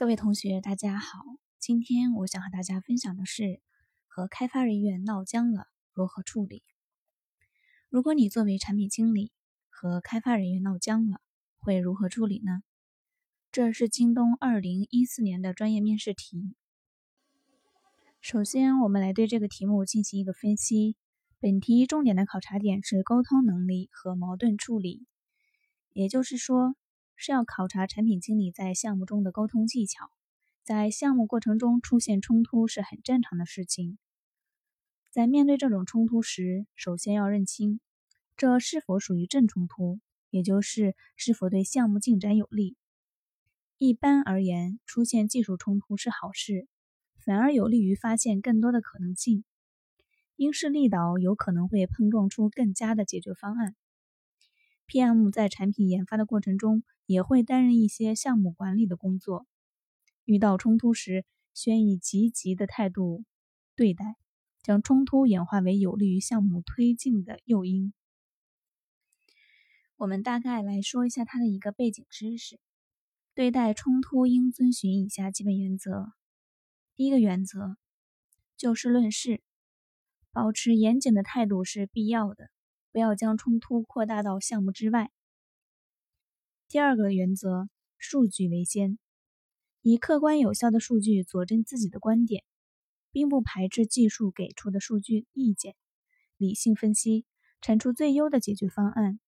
各位同学，大家好。今天我想和大家分享的是，和开发人员闹僵了如何处理。如果你作为产品经理和开发人员闹僵了，会如何处理呢？这是京东二零一四年的专业面试题。首先，我们来对这个题目进行一个分析。本题重点的考察点是沟通能力和矛盾处理，也就是说。是要考察产品经理在项目中的沟通技巧，在项目过程中出现冲突是很正常的事情。在面对这种冲突时，首先要认清这是否属于正冲突，也就是是否对项目进展有利。一般而言，出现技术冲突是好事，反而有利于发现更多的可能性。因势利导有可能会碰撞出更佳的解决方案。PM 在产品研发的过程中。也会担任一些项目管理的工作。遇到冲突时，需以积极的态度对待，将冲突演化为有利于项目推进的诱因。我们大概来说一下它的一个背景知识。对待冲突应遵循以下基本原则：第一个原则，就事论事，保持严谨的态度是必要的，不要将冲突扩大到项目之外。第二个原则，数据为先，以客观有效的数据佐证自己的观点，并不排斥技术给出的数据意见，理性分析，产出最优的解决方案。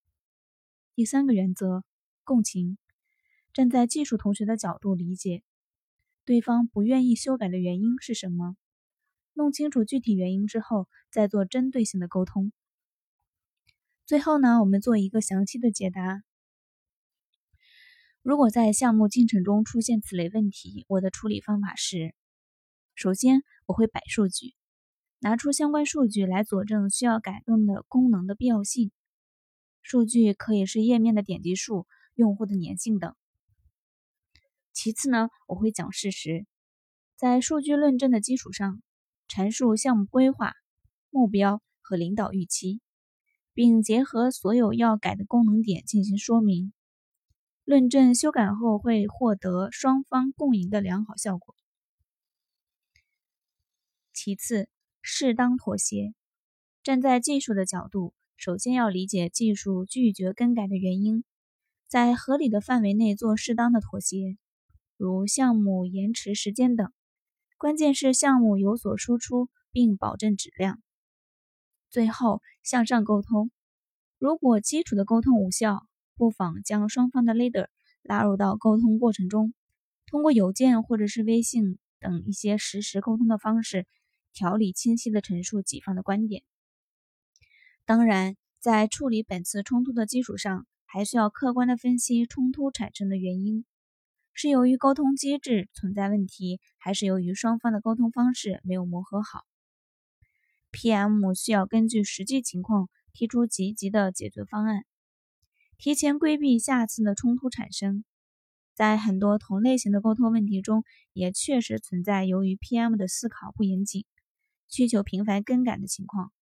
第三个原则，共情，站在技术同学的角度理解对方不愿意修改的原因是什么，弄清楚具体原因之后，再做针对性的沟通。最后呢，我们做一个详细的解答。如果在项目进程中出现此类问题，我的处理方法是：首先，我会摆数据，拿出相关数据来佐证需要改动的功能的必要性。数据可以是页面的点击数、用户的粘性等。其次呢，我会讲事实，在数据论证的基础上，阐述项目规划、目标和领导预期，并结合所有要改的功能点进行说明。论证修改后会获得双方共赢的良好效果。其次，适当妥协。站在技术的角度，首先要理解技术拒绝更改的原因，在合理的范围内做适当的妥协，如项目延迟时间等。关键是项目有所输出，并保证质量。最后，向上沟通。如果基础的沟通无效，不妨将双方的 leader 拉入到沟通过程中，通过邮件或者是微信等一些实时沟通的方式，条理清晰的陈述己方的观点。当然，在处理本次冲突的基础上，还需要客观的分析冲突产生的原因，是由于沟通机制存在问题，还是由于双方的沟通方式没有磨合好？PM 需要根据实际情况提出积极的解决方案。提前规避下次的冲突产生，在很多同类型的沟通问题中，也确实存在由于 PM 的思考不严谨，需求频繁更改的情况。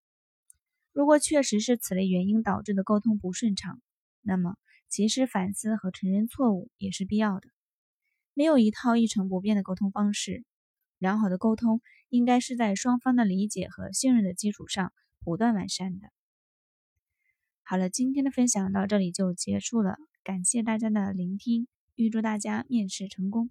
如果确实是此类原因导致的沟通不顺畅，那么及时反思和承认错误也是必要的。没有一套一成不变的沟通方式，良好的沟通应该是在双方的理解和信任的基础上不断完善的。好了，今天的分享到这里就结束了，感谢大家的聆听，预祝大家面试成功。